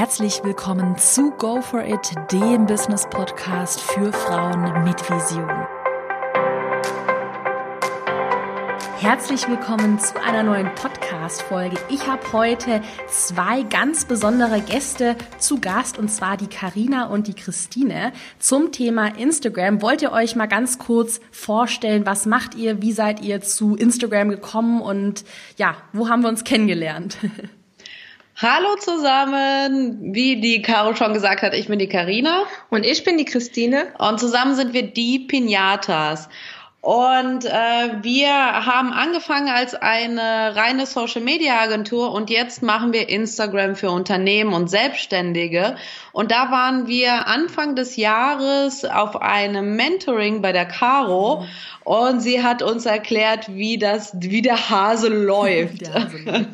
Herzlich willkommen zu Go For It, dem Business Podcast für Frauen mit Vision. Herzlich willkommen zu einer neuen Podcast-Folge. Ich habe heute zwei ganz besondere Gäste zu Gast und zwar die Karina und die Christine zum Thema Instagram. Wollt ihr euch mal ganz kurz vorstellen, was macht ihr, wie seid ihr zu Instagram gekommen und ja, wo haben wir uns kennengelernt? Hallo zusammen, wie die Caro schon gesagt hat, ich bin die Karina und ich bin die Christine und zusammen sind wir die Pinatas. Und äh, wir haben angefangen als eine reine Social Media Agentur und jetzt machen wir Instagram für Unternehmen und Selbstständige. Und da waren wir Anfang des Jahres auf einem Mentoring bei der Caro und sie hat uns erklärt, wie das, wie der Hase läuft. Der Hase läuft.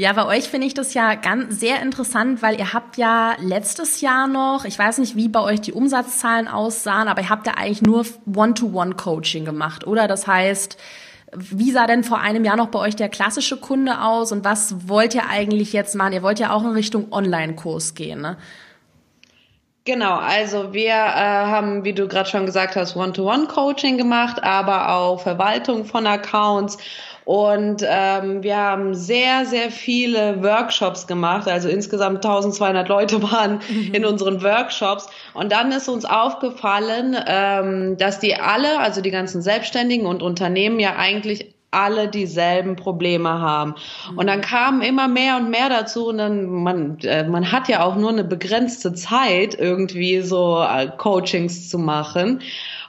Ja, bei euch finde ich das ja ganz sehr interessant, weil ihr habt ja letztes Jahr noch, ich weiß nicht, wie bei euch die Umsatzzahlen aussahen, aber ihr habt ja eigentlich nur One-to-One-Coaching gemacht, oder? Das heißt, wie sah denn vor einem Jahr noch bei euch der klassische Kunde aus und was wollt ihr eigentlich jetzt machen? Ihr wollt ja auch in Richtung Online-Kurs gehen, ne? Genau, also wir äh, haben, wie du gerade schon gesagt hast, One-to-One-Coaching gemacht, aber auch Verwaltung von Accounts und ähm, wir haben sehr, sehr viele Workshops gemacht. Also insgesamt 1200 Leute waren mhm. in unseren Workshops. Und dann ist uns aufgefallen, ähm, dass die alle, also die ganzen Selbstständigen und Unternehmen ja eigentlich alle dieselben Probleme haben. Und dann kamen immer mehr und mehr dazu und dann, man, äh, man hat ja auch nur eine begrenzte Zeit, irgendwie so äh, Coachings zu machen.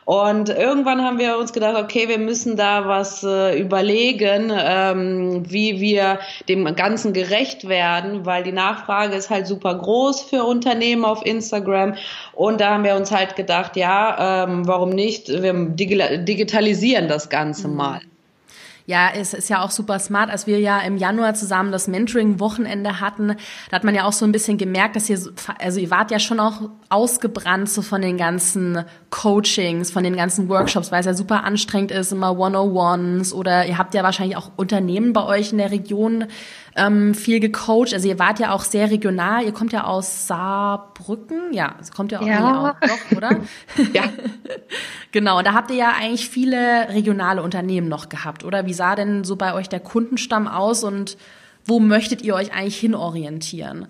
Und irgendwann haben wir uns gedacht, okay, wir müssen da was äh, überlegen, ähm, wie wir dem Ganzen gerecht werden, weil die Nachfrage ist halt super groß für Unternehmen auf Instagram. Und da haben wir uns halt gedacht, ja, ähm, warum nicht? Wir digitalisieren das Ganze mhm. mal. Ja, es ist ja auch super smart, als wir ja im Januar zusammen das Mentoring-Wochenende hatten, da hat man ja auch so ein bisschen gemerkt, dass ihr, also ihr wart ja schon auch ausgebrannt so von den ganzen Coachings, von den ganzen Workshops, weil es ja super anstrengend ist, immer 101s oder ihr habt ja wahrscheinlich auch Unternehmen bei euch in der Region ähm, viel gecoacht. Also ihr wart ja auch sehr regional. Ihr kommt ja aus Saarbrücken. Ja, kommt ja auch, ja. Nee, auch doch, oder? ja. genau. Und da habt ihr ja eigentlich viele regionale Unternehmen noch gehabt, oder? Wie sah denn so bei euch der Kundenstamm aus und wo möchtet ihr euch eigentlich hinorientieren?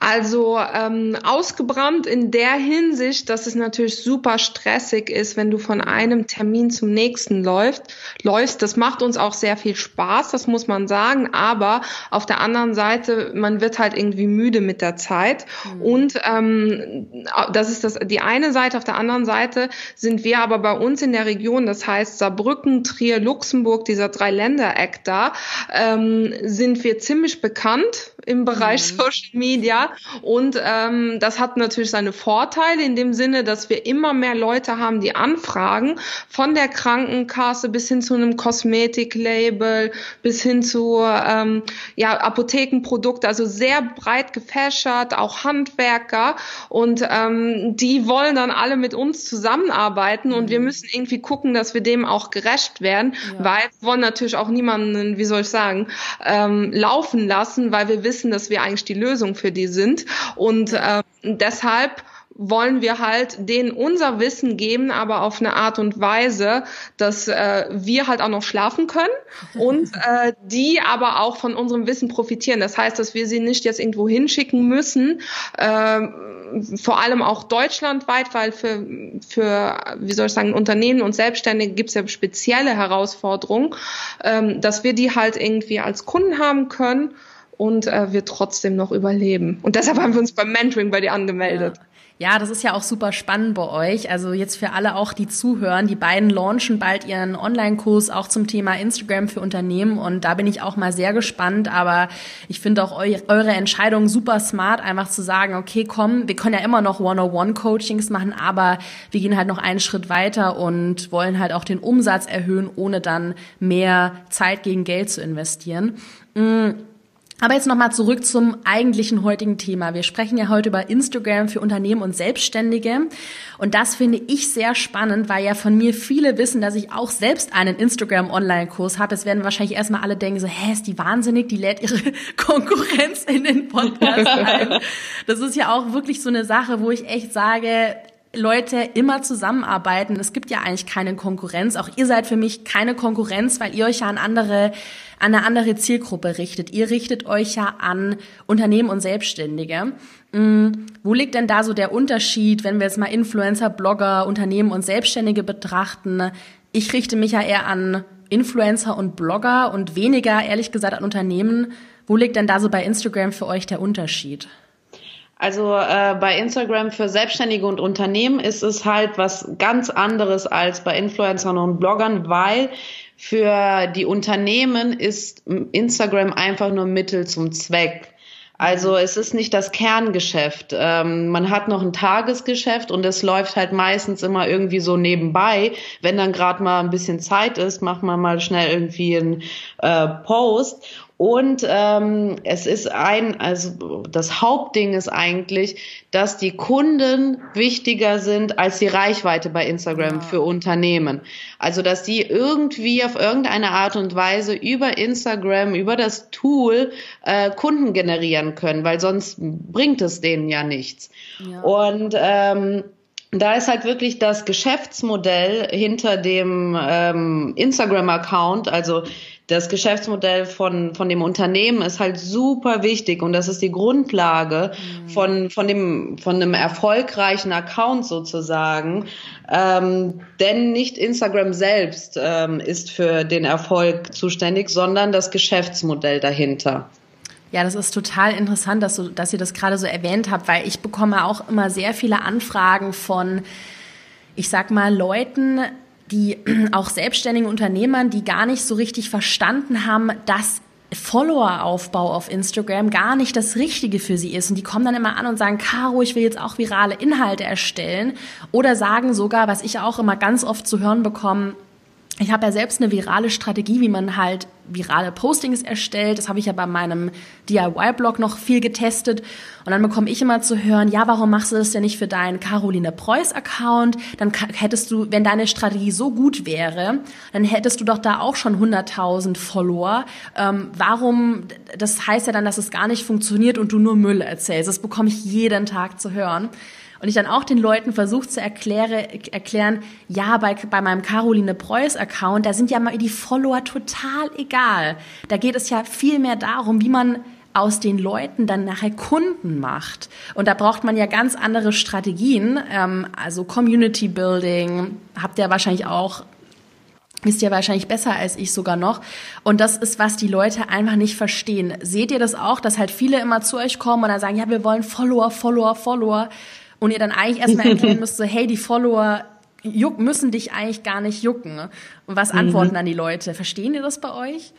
Also ähm, ausgebrannt in der Hinsicht, dass es natürlich super stressig ist, wenn du von einem Termin zum nächsten läufst. läufst. Das macht uns auch sehr viel Spaß, das muss man sagen. Aber auf der anderen Seite, man wird halt irgendwie müde mit der Zeit. Mhm. Und ähm, das ist das die eine Seite. Auf der anderen Seite sind wir aber bei uns in der Region, das heißt Saarbrücken, Trier, Luxemburg, dieser Drei-Länder-Act da, ähm, sind wir ziemlich bekannt im Bereich mhm. Social Media. Und ähm, das hat natürlich seine Vorteile in dem Sinne, dass wir immer mehr Leute haben, die anfragen, von der Krankenkasse bis hin zu einem Kosmetiklabel, bis hin zu ähm, ja, Apothekenprodukte, also sehr breit gefächert, auch Handwerker. Und ähm, die wollen dann alle mit uns zusammenarbeiten und mhm. wir müssen irgendwie gucken, dass wir dem auch gerecht werden, ja. weil wir wollen natürlich auch niemanden, wie soll ich sagen, ähm, laufen lassen, weil wir wissen, dass wir eigentlich die Lösung für die sind. Und äh, deshalb wollen wir halt denen unser Wissen geben, aber auf eine Art und Weise, dass äh, wir halt auch noch schlafen können und äh, die aber auch von unserem Wissen profitieren. Das heißt, dass wir sie nicht jetzt irgendwo hinschicken müssen, äh, vor allem auch deutschlandweit, weil für, für wie soll ich sagen, Unternehmen und Selbstständige gibt es ja spezielle Herausforderungen, ähm, dass wir die halt irgendwie als Kunden haben können und äh, wir trotzdem noch überleben. Und deshalb haben wir uns beim Mentoring bei dir angemeldet. Ja. Ja, das ist ja auch super spannend bei euch. Also jetzt für alle auch, die zuhören. Die beiden launchen bald ihren Online-Kurs auch zum Thema Instagram für Unternehmen. Und da bin ich auch mal sehr gespannt. Aber ich finde auch eu eure Entscheidung super smart, einfach zu sagen, okay, komm, wir können ja immer noch One-on-One-Coachings machen, aber wir gehen halt noch einen Schritt weiter und wollen halt auch den Umsatz erhöhen, ohne dann mehr Zeit gegen Geld zu investieren. Mhm. Aber jetzt nochmal zurück zum eigentlichen heutigen Thema. Wir sprechen ja heute über Instagram für Unternehmen und Selbstständige. Und das finde ich sehr spannend, weil ja von mir viele wissen, dass ich auch selbst einen Instagram-Online-Kurs habe. Es werden wahrscheinlich erstmal alle denken so, hä, ist die wahnsinnig, die lädt ihre Konkurrenz in den Podcast ein. Das ist ja auch wirklich so eine Sache, wo ich echt sage, Leute immer zusammenarbeiten. Es gibt ja eigentlich keine Konkurrenz. Auch ihr seid für mich keine Konkurrenz, weil ihr euch ja an andere, an eine andere Zielgruppe richtet. Ihr richtet euch ja an Unternehmen und Selbstständige. Mhm. Wo liegt denn da so der Unterschied, wenn wir jetzt mal Influencer, Blogger, Unternehmen und Selbstständige betrachten? Ich richte mich ja eher an Influencer und Blogger und weniger, ehrlich gesagt, an Unternehmen. Wo liegt denn da so bei Instagram für euch der Unterschied? Also äh, bei Instagram für Selbstständige und Unternehmen ist es halt was ganz anderes als bei Influencern und Bloggern, weil für die Unternehmen ist Instagram einfach nur Mittel zum Zweck. Also es ist nicht das Kerngeschäft. Ähm, man hat noch ein Tagesgeschäft und es läuft halt meistens immer irgendwie so nebenbei. Wenn dann gerade mal ein bisschen Zeit ist, macht man mal schnell irgendwie einen äh, Post. Und ähm, es ist ein, also das Hauptding ist eigentlich, dass die Kunden wichtiger sind als die Reichweite bei Instagram für Unternehmen. Also dass die irgendwie auf irgendeine Art und Weise über Instagram, über das Tool äh, Kunden generieren können, weil sonst bringt es denen ja nichts. Ja. Und ähm, da ist halt wirklich das Geschäftsmodell hinter dem ähm, Instagram-Account, also das Geschäftsmodell von, von dem Unternehmen ist halt super wichtig und das ist die Grundlage mhm. von, von, dem, von einem erfolgreichen Account sozusagen. Ähm, denn nicht Instagram selbst ähm, ist für den Erfolg zuständig, sondern das Geschäftsmodell dahinter. Ja, das ist total interessant, dass, du, dass ihr das gerade so erwähnt habt, weil ich bekomme auch immer sehr viele Anfragen von, ich sag mal, Leuten, die auch selbstständigen Unternehmern, die gar nicht so richtig verstanden haben, dass Follower-Aufbau auf Instagram gar nicht das Richtige für sie ist. Und die kommen dann immer an und sagen, Caro, ich will jetzt auch virale Inhalte erstellen. Oder sagen sogar, was ich auch immer ganz oft zu hören bekomme, ich habe ja selbst eine virale Strategie, wie man halt virale Postings erstellt. Das habe ich ja bei meinem DIY-Blog noch viel getestet. Und dann bekomme ich immer zu hören, ja, warum machst du das denn nicht für deinen Caroline Preuß-Account? Dann hättest du, wenn deine Strategie so gut wäre, dann hättest du doch da auch schon 100.000 Follower. Ähm, warum, das heißt ja dann, dass es gar nicht funktioniert und du nur Müll erzählst. Das bekomme ich jeden Tag zu hören. Und ich dann auch den Leuten versucht zu erkläre, erklären, ja, bei, bei meinem Caroline Preuß Account, da sind ja mal die Follower total egal. Da geht es ja viel mehr darum, wie man aus den Leuten dann nachher Kunden macht. Und da braucht man ja ganz andere Strategien, ähm, also Community Building, habt ihr wahrscheinlich auch wisst ihr wahrscheinlich besser als ich sogar noch. Und das ist, was die Leute einfach nicht verstehen. Seht ihr das auch, dass halt viele immer zu euch kommen und dann sagen, ja, wir wollen Follower, Follower, Follower und ihr dann eigentlich erstmal erklären müsst, so, hey, die Follower juck, müssen dich eigentlich gar nicht jucken. Und was antworten mhm. dann die Leute? Verstehen die das bei euch?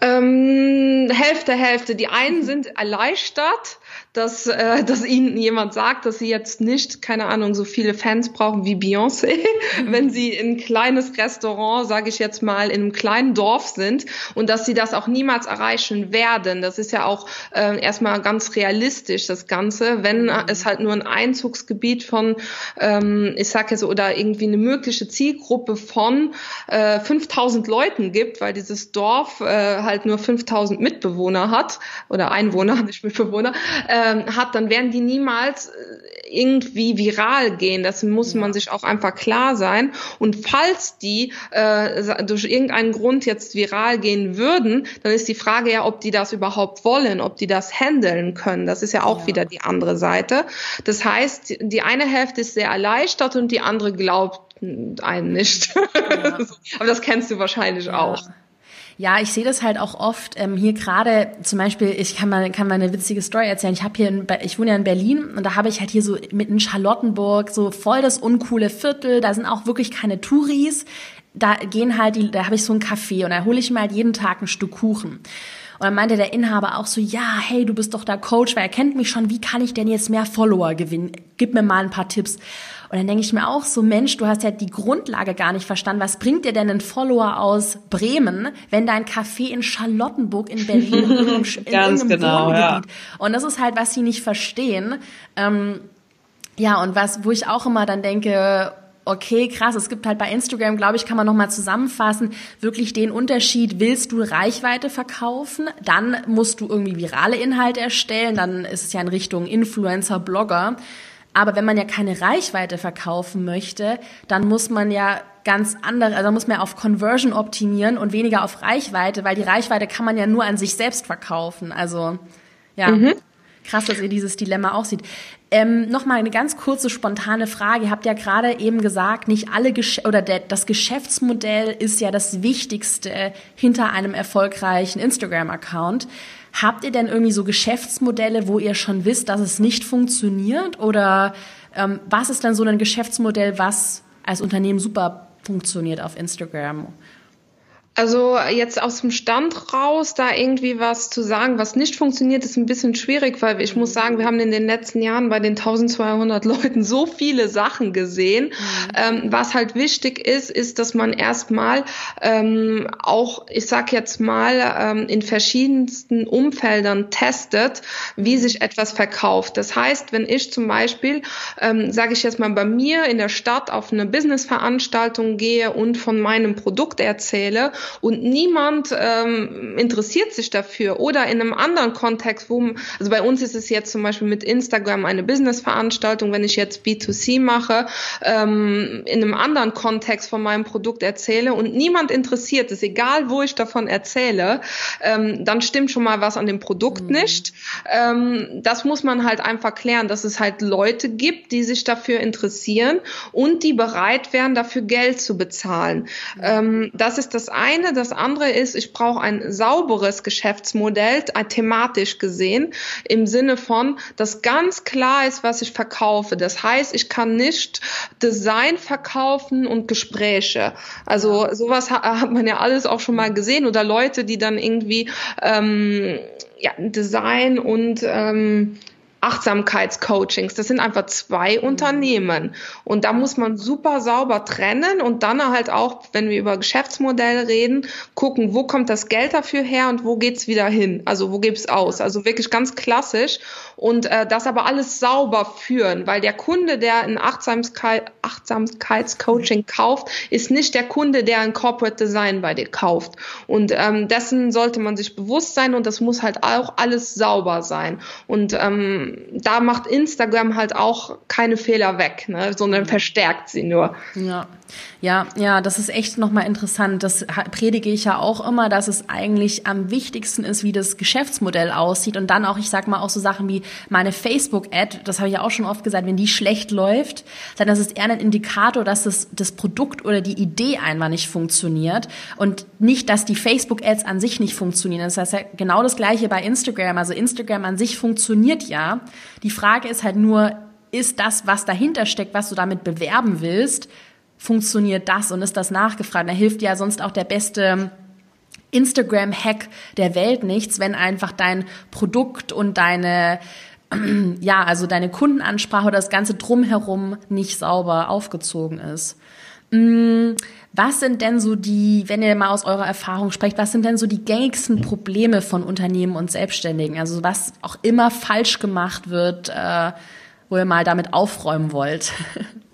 Ähm, Hälfte, Hälfte. Die einen sind erleichtert, dass, äh, dass ihnen jemand sagt, dass sie jetzt nicht, keine Ahnung, so viele Fans brauchen wie Beyoncé, mhm. wenn sie in ein kleines Restaurant, sage ich jetzt mal, in einem kleinen Dorf sind und dass sie das auch niemals erreichen werden. Das ist ja auch äh, erstmal ganz realistisch, das Ganze, wenn mhm. es halt nur ein Einzugsgebiet von, ähm, ich sage jetzt, oder irgendwie eine mögliche Zielgruppe von äh, 5000 Leuten gibt, weil dieses Dorf äh, halt nur 5000 Mitbewohner hat oder Einwohner, nicht Mitbewohner, äh, ähm, hat, dann werden die niemals äh, irgendwie viral gehen. Das muss man sich auch einfach klar sein. Und falls die äh, durch irgendeinen Grund jetzt viral gehen würden, dann ist die Frage ja, ob die das überhaupt wollen, ob die das handeln können. Das ist ja auch ja. wieder die andere Seite. Das heißt, die eine Hälfte ist sehr erleichtert und die andere glaubt einem nicht. Ja. Aber das kennst du wahrscheinlich ja. auch. Ja, ich sehe das halt auch oft ähm, hier gerade zum Beispiel, ich kann mal, kann mal eine witzige Story erzählen. Ich habe hier, in, ich wohne ja in Berlin und da habe ich halt hier so mitten Charlottenburg so voll das uncoole Viertel. Da sind auch wirklich keine Touris. Da gehen halt die, da habe ich so ein Café und da hole ich mir halt jeden Tag ein Stück Kuchen. Und dann meinte der Inhaber auch so, ja, hey, du bist doch der Coach, weil er kennt mich schon, wie kann ich denn jetzt mehr Follower gewinnen? Gib mir mal ein paar Tipps. Und dann denke ich mir auch so, Mensch, du hast ja die Grundlage gar nicht verstanden. Was bringt dir denn ein Follower aus Bremen, wenn dein Café in Charlottenburg in Berlin in, in, in Ganz genau, Wohngebiet? Ja. Und das ist halt, was sie nicht verstehen. Ähm, ja, und was, wo ich auch immer dann denke, okay, krass, es gibt halt bei Instagram, glaube ich, kann man nochmal zusammenfassen, wirklich den Unterschied, willst du Reichweite verkaufen, dann musst du irgendwie virale Inhalte erstellen, dann ist es ja in Richtung Influencer, Blogger. Aber wenn man ja keine Reichweite verkaufen möchte, dann muss man ja ganz andere, also muss man ja auf Conversion optimieren und weniger auf Reichweite, weil die Reichweite kann man ja nur an sich selbst verkaufen. Also ja. Mhm. Krass, dass ihr dieses Dilemma auch seht. Ähm, Nochmal eine ganz kurze, spontane Frage. Ihr habt ja gerade eben gesagt, nicht alle Gesch oder der, das Geschäftsmodell ist ja das Wichtigste hinter einem erfolgreichen Instagram-Account. Habt ihr denn irgendwie so Geschäftsmodelle, wo ihr schon wisst, dass es nicht funktioniert? Oder ähm, was ist dann so ein Geschäftsmodell, was als Unternehmen super funktioniert auf Instagram? Also jetzt aus dem Stand raus, da irgendwie was zu sagen, was nicht funktioniert, ist ein bisschen schwierig, weil ich muss sagen, wir haben in den letzten Jahren bei den 1200 Leuten so viele Sachen gesehen. Mhm. Ähm, was halt wichtig ist, ist, dass man erstmal ähm, auch, ich sag jetzt mal, ähm, in verschiedensten Umfeldern testet, wie sich etwas verkauft. Das heißt, wenn ich zum Beispiel, ähm, sage ich jetzt mal, bei mir in der Stadt auf eine Businessveranstaltung gehe und von meinem Produkt erzähle, und niemand ähm, interessiert sich dafür oder in einem anderen Kontext, wo, also bei uns ist es jetzt zum Beispiel mit Instagram eine Business-Veranstaltung, wenn ich jetzt B2C mache, ähm, in einem anderen Kontext von meinem Produkt erzähle und niemand interessiert es, egal wo ich davon erzähle, ähm, dann stimmt schon mal was an dem Produkt mhm. nicht. Ähm, das muss man halt einfach klären, dass es halt Leute gibt, die sich dafür interessieren und die bereit wären, dafür Geld zu bezahlen. Mhm. Ähm, das ist das eine eine. Das andere ist, ich brauche ein sauberes Geschäftsmodell, äh, thematisch gesehen, im Sinne von, dass ganz klar ist, was ich verkaufe. Das heißt, ich kann nicht Design verkaufen und Gespräche. Also sowas hat man ja alles auch schon mal gesehen oder Leute, die dann irgendwie ähm, ja, Design und ähm, Achtsamkeitscoachings. Das sind einfach zwei mhm. Unternehmen. Und da muss man super sauber trennen und dann halt auch, wenn wir über Geschäftsmodelle reden, gucken, wo kommt das Geld dafür her und wo geht's wieder hin? Also wo gibt's aus? Also wirklich ganz klassisch und äh, das aber alles sauber führen, weil der Kunde, der ein Achtsamkeit, Achtsamkeitscoaching kauft, ist nicht der Kunde, der ein Corporate Design bei dir kauft. Und ähm, dessen sollte man sich bewusst sein und das muss halt auch alles sauber sein. Und ähm, da macht Instagram halt auch keine Fehler weg, ne, sondern verstärkt sie nur. Ja. Ja, ja, das ist echt nochmal interessant. Das predige ich ja auch immer, dass es eigentlich am wichtigsten ist, wie das Geschäftsmodell aussieht. Und dann auch, ich sag mal, auch so Sachen wie meine Facebook-Ad, das habe ich ja auch schon oft gesagt, wenn die schlecht läuft, dann ist es eher ein Indikator, dass das, das Produkt oder die Idee einmal nicht funktioniert. Und nicht, dass die Facebook-Ads an sich nicht funktionieren. Das heißt ja genau das gleiche bei Instagram. Also Instagram an sich funktioniert ja. Die Frage ist halt nur, ist das, was dahinter steckt, was du damit bewerben willst, funktioniert das und ist das nachgefragt. Da hilft ja sonst auch der beste Instagram-Hack der Welt nichts, wenn einfach dein Produkt und deine ja, also deine Kundenansprache oder das ganze drumherum nicht sauber aufgezogen ist. Was sind denn so die, wenn ihr mal aus eurer Erfahrung sprecht, was sind denn so die gängigsten Probleme von Unternehmen und Selbstständigen? Also was auch immer falsch gemacht wird, äh, wo ihr mal damit aufräumen wollt?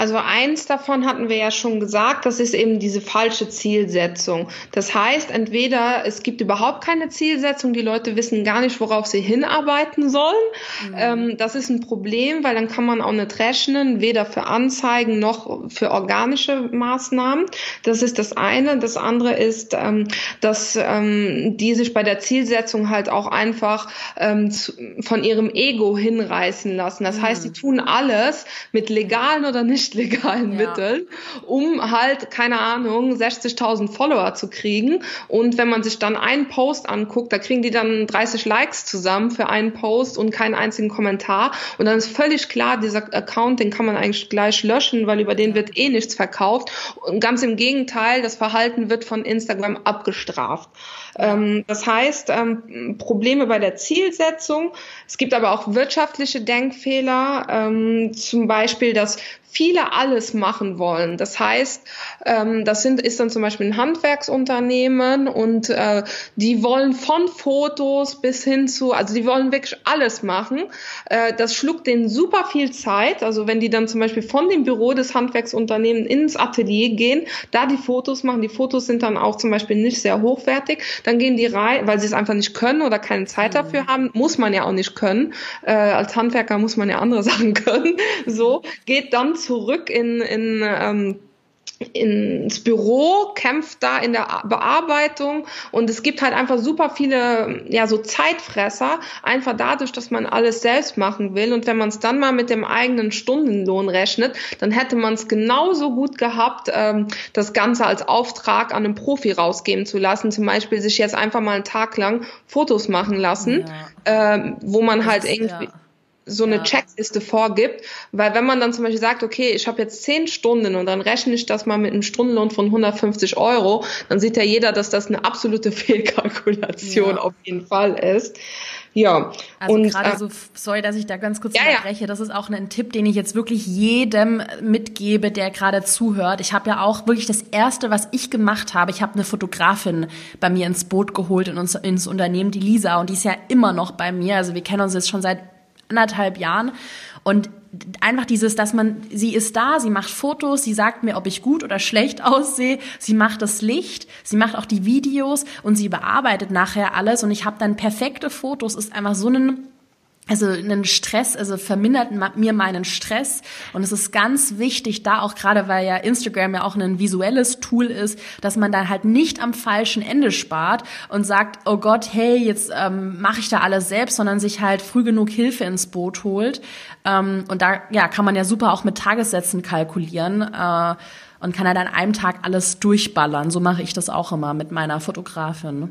Also eins davon hatten wir ja schon gesagt, das ist eben diese falsche Zielsetzung. Das heißt, entweder es gibt überhaupt keine Zielsetzung, die Leute wissen gar nicht, worauf sie hinarbeiten sollen. Mhm. Ähm, das ist ein Problem, weil dann kann man auch nicht rechnen, weder für Anzeigen noch für organische Maßnahmen. Das ist das eine. Das andere ist, ähm, dass ähm, die sich bei der Zielsetzung halt auch einfach ähm, zu, von ihrem Ego hinreißen lassen. Das mhm. heißt, sie tun alles mit legalen oder nicht nicht legalen ja. Mitteln, um halt, keine Ahnung, 60.000 Follower zu kriegen. Und wenn man sich dann einen Post anguckt, da kriegen die dann 30 Likes zusammen für einen Post und keinen einzigen Kommentar. Und dann ist völlig klar, dieser Account, den kann man eigentlich gleich löschen, weil über den wird eh nichts verkauft. Und ganz im Gegenteil, das Verhalten wird von Instagram abgestraft. Ähm, das heißt, ähm, Probleme bei der Zielsetzung. Es gibt aber auch wirtschaftliche Denkfehler, ähm, zum Beispiel, dass viele alles machen wollen. Das heißt, ähm, das sind, ist dann zum Beispiel ein Handwerksunternehmen und äh, die wollen von Fotos bis hin zu, also die wollen wirklich alles machen. Äh, das schluckt denen super viel Zeit. Also wenn die dann zum Beispiel von dem Büro des Handwerksunternehmens ins Atelier gehen, da die Fotos machen, die Fotos sind dann auch zum Beispiel nicht sehr hochwertig, dann gehen die rein, weil sie es einfach nicht können oder keine Zeit dafür haben, muss man ja auch nicht können. Äh, als Handwerker muss man ja andere Sachen können. So, geht dann zurück in, in ähm, ins Büro, kämpft da in der Bearbeitung und es gibt halt einfach super viele, ja, so Zeitfresser, einfach dadurch, dass man alles selbst machen will und wenn man es dann mal mit dem eigenen Stundenlohn rechnet, dann hätte man es genauso gut gehabt, ähm, das Ganze als Auftrag an einen Profi rausgeben zu lassen, zum Beispiel sich jetzt einfach mal einen Tag lang Fotos machen lassen, ja. äh, wo man halt irgendwie... Ja so eine ja. Checkliste vorgibt, weil wenn man dann zum Beispiel sagt, okay, ich habe jetzt zehn Stunden und dann rechne ich das mal mit einem Stundenlohn von 150 Euro, dann sieht ja jeder, dass das eine absolute Fehlkalkulation ja. auf jeden Fall ist. Ja. Also und gerade äh, so, sorry, dass ich da ganz kurz ja, unterbreche. Das ist auch ein Tipp, den ich jetzt wirklich jedem mitgebe, der gerade zuhört. Ich habe ja auch wirklich das erste, was ich gemacht habe. Ich habe eine Fotografin bei mir ins Boot geholt in uns, ins Unternehmen, die Lisa, und die ist ja immer noch bei mir. Also wir kennen uns jetzt schon seit anderthalb Jahren. Und einfach dieses, dass man, sie ist da, sie macht Fotos, sie sagt mir, ob ich gut oder schlecht aussehe, sie macht das Licht, sie macht auch die Videos und sie bearbeitet nachher alles und ich habe dann perfekte Fotos, ist einfach so ein also einen Stress, also vermindert mir meinen Stress. Und es ist ganz wichtig, da auch gerade, weil ja Instagram ja auch ein visuelles Tool ist, dass man dann halt nicht am falschen Ende spart und sagt, oh Gott, hey, jetzt ähm, mache ich da alles selbst, sondern sich halt früh genug Hilfe ins Boot holt. Ähm, und da ja, kann man ja super auch mit Tagessätzen kalkulieren. Äh, und kann halt an einem Tag alles durchballern. So mache ich das auch immer mit meiner Fotografin.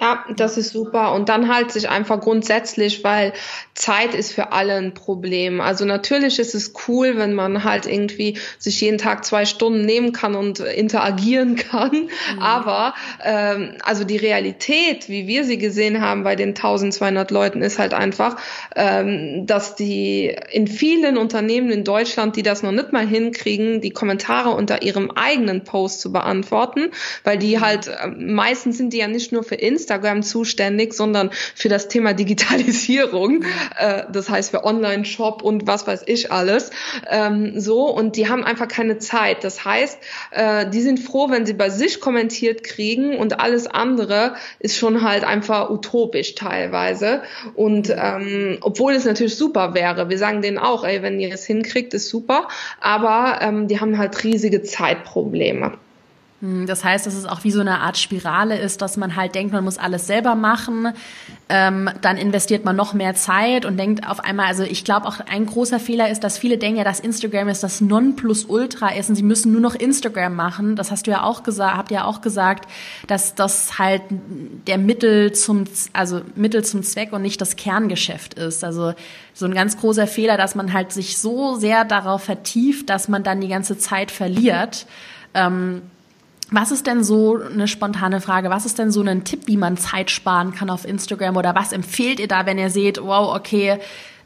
Ja, das ist super. Und dann halt sich einfach grundsätzlich, weil Zeit ist für alle ein Problem. Also natürlich ist es cool, wenn man halt irgendwie sich jeden Tag zwei Stunden nehmen kann und interagieren kann. Mhm. Aber ähm, also die Realität, wie wir sie gesehen haben bei den 1200 Leuten, ist halt einfach, ähm, dass die in vielen Unternehmen in Deutschland, die das noch nicht mal hinkriegen, die Kommentare unter ihrem eigenen Post zu beantworten, weil die mhm. halt äh, meistens sind die ja nicht nur für Instagram Instagram zuständig, sondern für das Thema Digitalisierung. Äh, das heißt für Online-Shop und was weiß ich alles. Ähm, so und die haben einfach keine Zeit. Das heißt, äh, die sind froh, wenn sie bei sich kommentiert kriegen und alles andere ist schon halt einfach utopisch teilweise. Und ähm, obwohl es natürlich super wäre, wir sagen denen auch, ey, wenn ihr es hinkriegt, ist super, aber ähm, die haben halt riesige Zeitprobleme. Hm, das heißt, dass es auch wie so eine Art Spirale ist, dass man halt denkt, man muss alles selber machen. Ähm, dann investiert man noch mehr Zeit und denkt auf einmal, also ich glaube auch ein großer Fehler ist, dass viele denken ja, dass Instagram ist das Nonplusultra ist und sie müssen nur noch Instagram machen. Das hast du ja auch gesagt, habt ihr ja auch gesagt, dass das halt der Mittel zum, also Mittel zum Zweck und nicht das Kerngeschäft ist. Also so ein ganz großer Fehler, dass man halt sich so sehr darauf vertieft, dass man dann die ganze Zeit verliert. Ähm, was ist denn so eine spontane Frage? Was ist denn so ein Tipp, wie man Zeit sparen kann auf Instagram? Oder was empfehlt ihr da, wenn ihr seht, wow, okay,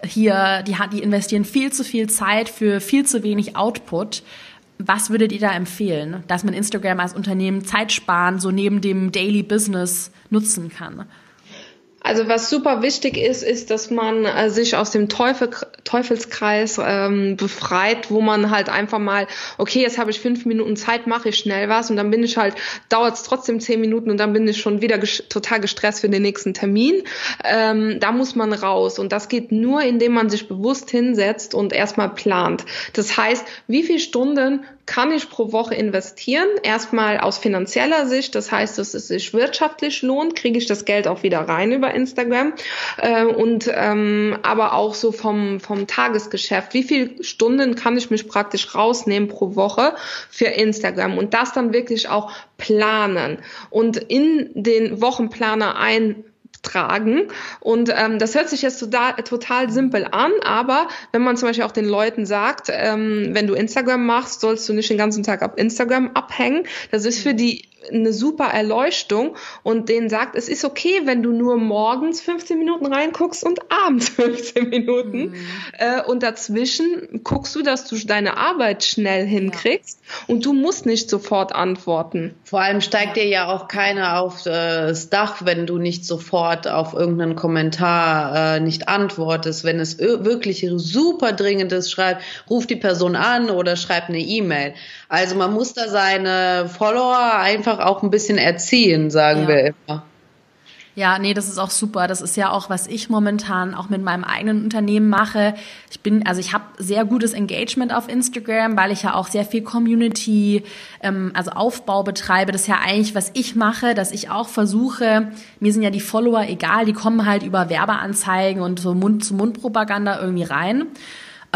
hier, die, die investieren viel zu viel Zeit für viel zu wenig Output. Was würdet ihr da empfehlen, dass man Instagram als Unternehmen Zeit sparen, so neben dem Daily Business nutzen kann? Also was super wichtig ist, ist, dass man äh, sich aus dem Teufel, Teufelskreis ähm, befreit, wo man halt einfach mal, okay, jetzt habe ich fünf Minuten Zeit, mache ich schnell was und dann bin ich halt, dauert es trotzdem zehn Minuten und dann bin ich schon wieder ges total gestresst für den nächsten Termin. Ähm, da muss man raus und das geht nur, indem man sich bewusst hinsetzt und erstmal plant. Das heißt, wie viele Stunden kann ich pro Woche investieren? Erstmal aus finanzieller Sicht, das heißt, dass es sich wirtschaftlich lohnt, kriege ich das Geld auch wieder rein über Instagram. Äh, und ähm, aber auch so vom, vom Tagesgeschäft, wie viele Stunden kann ich mich praktisch rausnehmen pro Woche für Instagram und das dann wirklich auch planen und in den Wochenplaner ein tragen. Und ähm, das hört sich jetzt total, simpel an, aber wenn man zum Beispiel auch den Leuten sagt, ähm, wenn du Instagram machst, sollst du nicht den ganzen Tag auf Instagram abhängen. Das ist für die eine super Erleuchtung und denen sagt, es ist okay, wenn du nur morgens 15 Minuten reinguckst und abends 15 Minuten. Mhm. Äh, und dazwischen guckst du, dass du deine Arbeit schnell hinkriegst ja. und du musst nicht sofort antworten. Vor allem steigt dir ja auch keiner auf das Dach, wenn du nicht sofort auf irgendeinen Kommentar äh, nicht antwortest. Wenn es wirklich super dringendes schreibt, ruft die Person an oder schreibt eine E-Mail. Also man muss da seine Follower einfach auch ein bisschen erziehen, sagen ja. wir immer. Ja, nee, das ist auch super. Das ist ja auch, was ich momentan auch mit meinem eigenen Unternehmen mache. Ich bin, also ich habe sehr gutes Engagement auf Instagram, weil ich ja auch sehr viel Community, ähm, also Aufbau betreibe. Das ist ja eigentlich, was ich mache, dass ich auch versuche, mir sind ja die Follower egal, die kommen halt über Werbeanzeigen und so Mund-zu-Mund-Propaganda irgendwie rein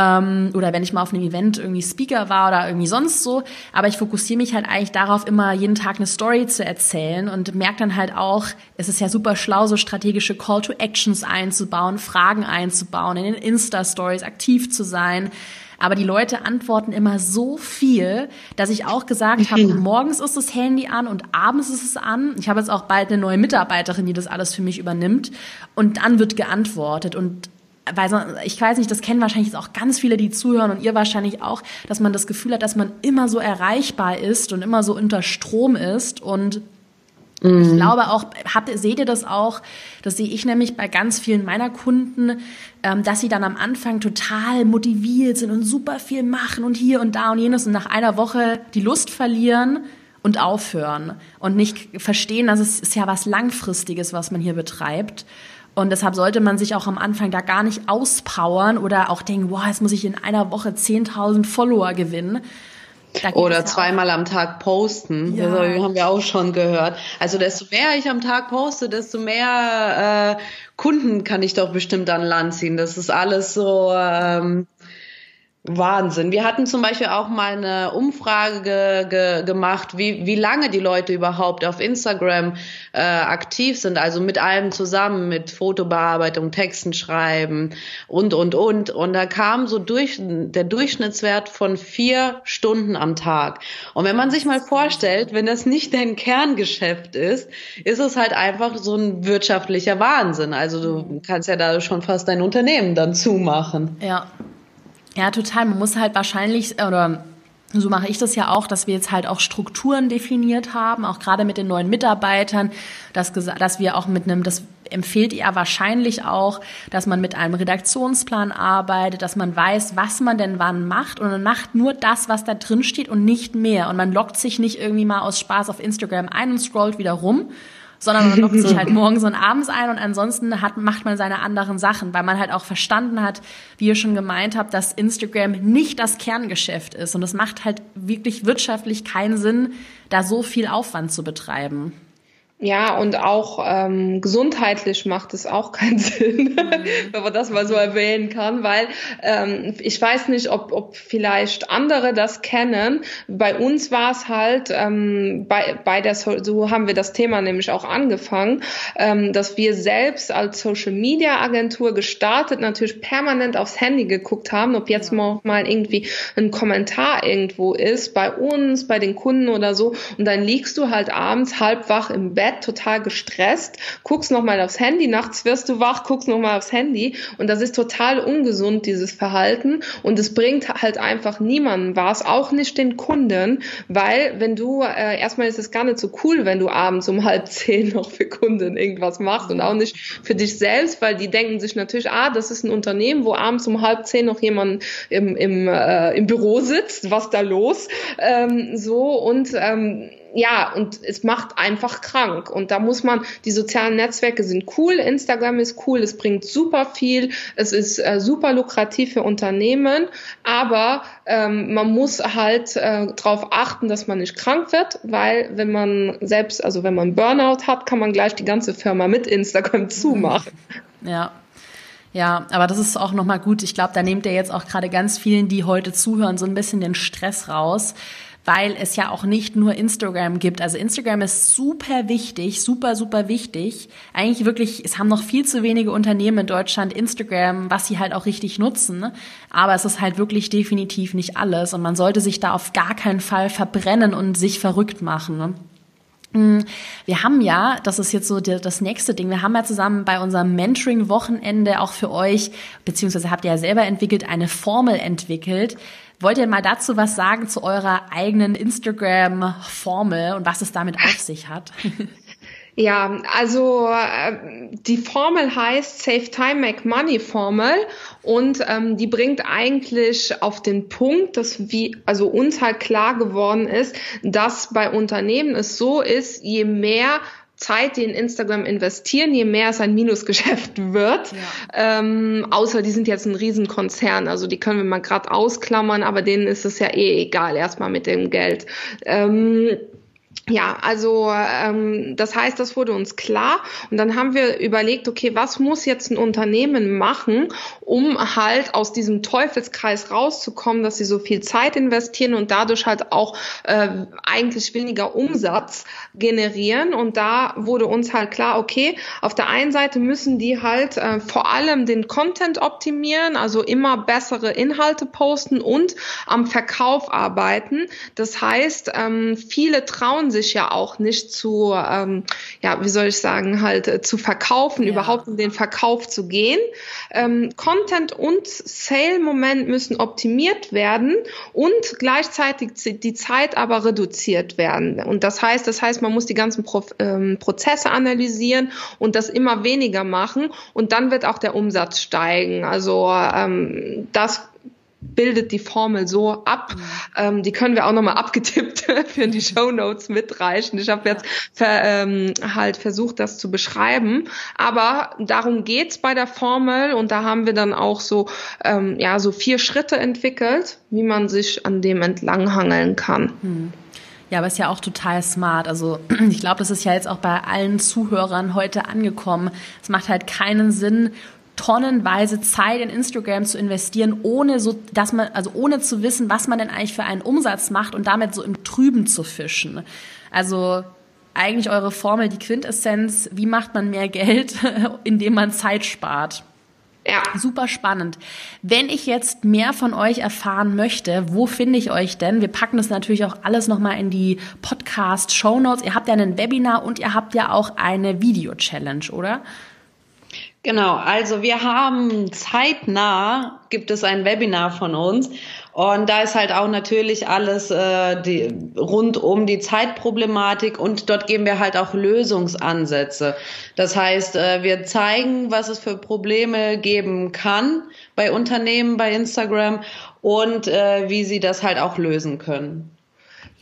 ähm, oder wenn ich mal auf einem Event irgendwie Speaker war oder irgendwie sonst so. Aber ich fokussiere mich halt eigentlich darauf, immer jeden Tag eine Story zu erzählen und merke dann halt auch, es ist ja super schlau, so strategische Call to Actions einzubauen, Fragen einzubauen, in den Insta-Stories aktiv zu sein. Aber die Leute antworten immer so viel, dass ich auch gesagt habe, morgens ist das Handy an und abends ist es an. Ich habe jetzt auch bald eine neue Mitarbeiterin, die das alles für mich übernimmt. Und dann wird geantwortet. Und weil so, ich weiß nicht, das kennen wahrscheinlich auch ganz viele, die zuhören und ihr wahrscheinlich auch, dass man das Gefühl hat, dass man immer so erreichbar ist und immer so unter Strom ist und mhm. ich glaube auch, habt, seht ihr das auch, das sehe ich nämlich bei ganz vielen meiner Kunden, ähm, dass sie dann am Anfang total motiviert sind und super viel machen und hier und da und jenes und nach einer Woche die Lust verlieren und aufhören und nicht verstehen, dass es ist ja was Langfristiges, was man hier betreibt. Und deshalb sollte man sich auch am Anfang da gar nicht auspowern oder auch denken, wow, jetzt muss ich in einer Woche 10.000 Follower gewinnen. Oder zweimal am Tag posten. Ja. Das haben wir auch schon gehört. Also desto mehr ich am Tag poste, desto mehr äh, Kunden kann ich doch bestimmt an Land ziehen. Das ist alles so. Ähm, Wahnsinn. Wir hatten zum Beispiel auch mal eine Umfrage ge ge gemacht, wie, wie lange die Leute überhaupt auf Instagram äh, aktiv sind, also mit allem zusammen, mit Fotobearbeitung, Texten schreiben und, und, und. Und da kam so durch, der Durchschnittswert von vier Stunden am Tag. Und wenn man sich mal vorstellt, wenn das nicht dein Kerngeschäft ist, ist es halt einfach so ein wirtschaftlicher Wahnsinn. Also du kannst ja da schon fast dein Unternehmen dann zumachen. Ja, ja, total. Man muss halt wahrscheinlich, oder so mache ich das ja auch, dass wir jetzt halt auch Strukturen definiert haben, auch gerade mit den neuen Mitarbeitern, dass, dass wir auch mit einem, das empfiehlt ihr wahrscheinlich auch, dass man mit einem Redaktionsplan arbeitet, dass man weiß, was man denn wann macht und man macht nur das, was da drin steht und nicht mehr. Und man lockt sich nicht irgendwie mal aus Spaß auf Instagram ein und scrollt wieder rum, sondern man lockt sich halt morgens und abends ein und ansonsten hat, macht man seine anderen Sachen, weil man halt auch verstanden hat, wie ihr schon gemeint habt, dass Instagram nicht das Kerngeschäft ist und es macht halt wirklich wirtschaftlich keinen Sinn, da so viel Aufwand zu betreiben. Ja, und auch ähm, gesundheitlich macht es auch keinen Sinn, mhm. wenn man das mal so erwähnen kann, weil ähm, ich weiß nicht, ob, ob vielleicht andere das kennen. Bei uns war es halt, ähm, bei, bei der so, so haben wir das Thema nämlich auch angefangen, ähm, dass wir selbst als Social Media Agentur gestartet natürlich permanent aufs Handy geguckt haben, ob jetzt ja. mal irgendwie ein Kommentar irgendwo ist, bei uns, bei den Kunden oder so. Und dann liegst du halt abends halb wach im Bett Bett total gestresst, guckst nochmal aufs Handy, nachts wirst du wach, guckst nochmal aufs Handy und das ist total ungesund, dieses Verhalten und es bringt halt einfach niemanden was, auch nicht den Kunden, weil wenn du, äh, erstmal ist es gar nicht so cool, wenn du abends um halb zehn noch für Kunden irgendwas machst und auch nicht für dich selbst, weil die denken sich natürlich, ah, das ist ein Unternehmen, wo abends um halb zehn noch jemand im, im, äh, im Büro sitzt, was da los? Ähm, so und ähm, ja, und es macht einfach krank. Und da muss man, die sozialen Netzwerke sind cool, Instagram ist cool, es bringt super viel, es ist äh, super lukrativ für Unternehmen, aber ähm, man muss halt äh, darauf achten, dass man nicht krank wird, weil wenn man selbst, also wenn man Burnout hat, kann man gleich die ganze Firma mit Instagram zumachen. Ja. Ja, aber das ist auch nochmal gut. Ich glaube, da nehmt ihr jetzt auch gerade ganz vielen, die heute zuhören, so ein bisschen den Stress raus weil es ja auch nicht nur Instagram gibt. Also Instagram ist super wichtig, super, super wichtig. Eigentlich wirklich, es haben noch viel zu wenige Unternehmen in Deutschland Instagram, was sie halt auch richtig nutzen. Aber es ist halt wirklich definitiv nicht alles und man sollte sich da auf gar keinen Fall verbrennen und sich verrückt machen. Mm, wir haben ja, das ist jetzt so das nächste Ding, wir haben ja zusammen bei unserem Mentoring-Wochenende auch für euch, beziehungsweise habt ihr ja selber entwickelt, eine Formel entwickelt, Wollt ihr mal dazu was sagen zu eurer eigenen Instagram-Formel und was es damit auf sich hat? Ja, also äh, die Formel heißt Save Time, Make Money Formel und ähm, die bringt eigentlich auf den Punkt, dass wie also uns halt klar geworden ist, dass bei Unternehmen es so ist, je mehr Zeit, die in Instagram investieren, je mehr es ein Minusgeschäft wird. Ja. Ähm, außer die sind jetzt ein Riesenkonzern, also die können wir mal gerade ausklammern, aber denen ist es ja eh egal, erstmal mit dem Geld. Ähm, ja, also ähm, das heißt, das wurde uns klar und dann haben wir überlegt, okay, was muss jetzt ein Unternehmen machen, um halt aus diesem Teufelskreis rauszukommen, dass sie so viel Zeit investieren und dadurch halt auch äh, eigentlich weniger Umsatz generieren. Und da wurde uns halt klar, okay, auf der einen Seite müssen die halt äh, vor allem den Content optimieren, also immer bessere Inhalte posten und am Verkauf arbeiten. Das heißt, ähm, viele trauen sich ja auch nicht zu, ähm, ja, wie soll ich sagen, halt äh, zu verkaufen, ja. überhaupt in den Verkauf zu gehen. Ähm, Content und Sale-Moment müssen optimiert werden und gleichzeitig die Zeit aber reduziert werden. Und das heißt, das heißt, man muss die ganzen Pro ähm, Prozesse analysieren und das immer weniger machen und dann wird auch der Umsatz steigen. Also ähm, das bildet die Formel so ab. Mhm. Ähm, die können wir auch nochmal abgetippt für die Show Notes mitreichen. Ich habe jetzt ver, ähm, halt versucht, das zu beschreiben. Aber darum geht's bei der Formel und da haben wir dann auch so, ähm, ja, so vier Schritte entwickelt, wie man sich an dem entlanghangeln kann. Mhm. Ja, aber ist ja auch total smart. Also ich glaube, das ist ja jetzt auch bei allen Zuhörern heute angekommen. Es macht halt keinen Sinn, tonnenweise Zeit in Instagram zu investieren, ohne so, dass man, also ohne zu wissen, was man denn eigentlich für einen Umsatz macht und damit so im Trüben zu fischen. Also eigentlich eure Formel, die Quintessenz, wie macht man mehr Geld, indem man Zeit spart. Ja. Super spannend. Wenn ich jetzt mehr von euch erfahren möchte, wo finde ich euch denn? Wir packen das natürlich auch alles nochmal in die Podcast-Show Notes. Ihr habt ja ein Webinar und ihr habt ja auch eine Video-Challenge, oder? Genau, also wir haben zeitnah gibt es ein Webinar von uns und da ist halt auch natürlich alles äh, die, rund um die Zeitproblematik und dort geben wir halt auch Lösungsansätze. Das heißt, äh, wir zeigen, was es für Probleme geben kann bei Unternehmen bei Instagram und äh, wie sie das halt auch lösen können.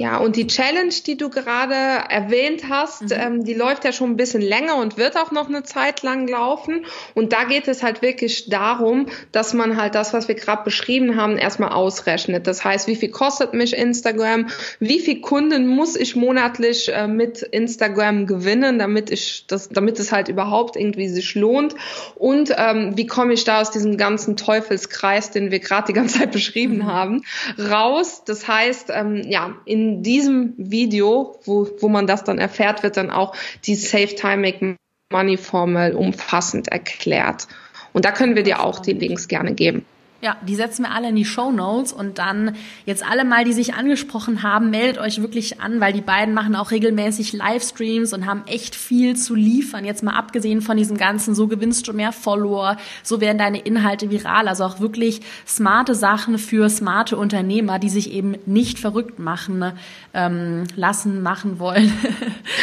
Ja, und die Challenge, die du gerade erwähnt hast, mhm. ähm, die läuft ja schon ein bisschen länger und wird auch noch eine Zeit lang laufen. Und da geht es halt wirklich darum, dass man halt das, was wir gerade beschrieben haben, erstmal ausrechnet. Das heißt, wie viel kostet mich Instagram? Wie viel Kunden muss ich monatlich äh, mit Instagram gewinnen, damit ich das, damit es halt überhaupt irgendwie sich lohnt? Und ähm, wie komme ich da aus diesem ganzen Teufelskreis, den wir gerade die ganze Zeit beschrieben mhm. haben, raus? Das heißt, ähm, ja, in in diesem Video, wo, wo man das dann erfährt, wird dann auch die Save Time Make Money Formel umfassend erklärt. Und da können wir dir auch die Links gerne geben. Ja, die setzen wir alle in die Show Notes und dann jetzt alle mal, die sich angesprochen haben, meldet euch wirklich an, weil die beiden machen auch regelmäßig Livestreams und haben echt viel zu liefern. Jetzt mal abgesehen von diesem ganzen, so gewinnst du mehr Follower, so werden deine Inhalte viral. Also auch wirklich smarte Sachen für smarte Unternehmer, die sich eben nicht verrückt machen ähm, lassen, machen wollen.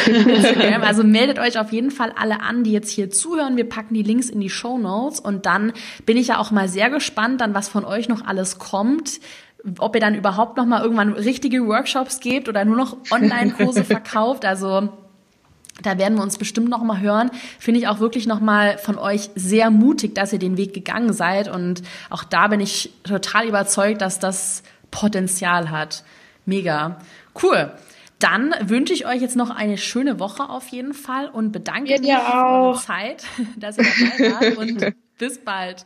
also meldet euch auf jeden Fall alle an, die jetzt hier zuhören. Wir packen die Links in die Show Notes und dann bin ich ja auch mal sehr gespannt dann, was von euch noch alles kommt, ob ihr dann überhaupt noch mal irgendwann richtige Workshops gebt oder nur noch Online-Kurse verkauft. Also da werden wir uns bestimmt noch mal hören. Finde ich auch wirklich noch mal von euch sehr mutig, dass ihr den Weg gegangen seid. Und auch da bin ich total überzeugt, dass das Potenzial hat. Mega. Cool. Dann wünsche ich euch jetzt noch eine schöne Woche auf jeden Fall und bedanke mich für eure Zeit, dass ihr dabei wart. Und Bis bald.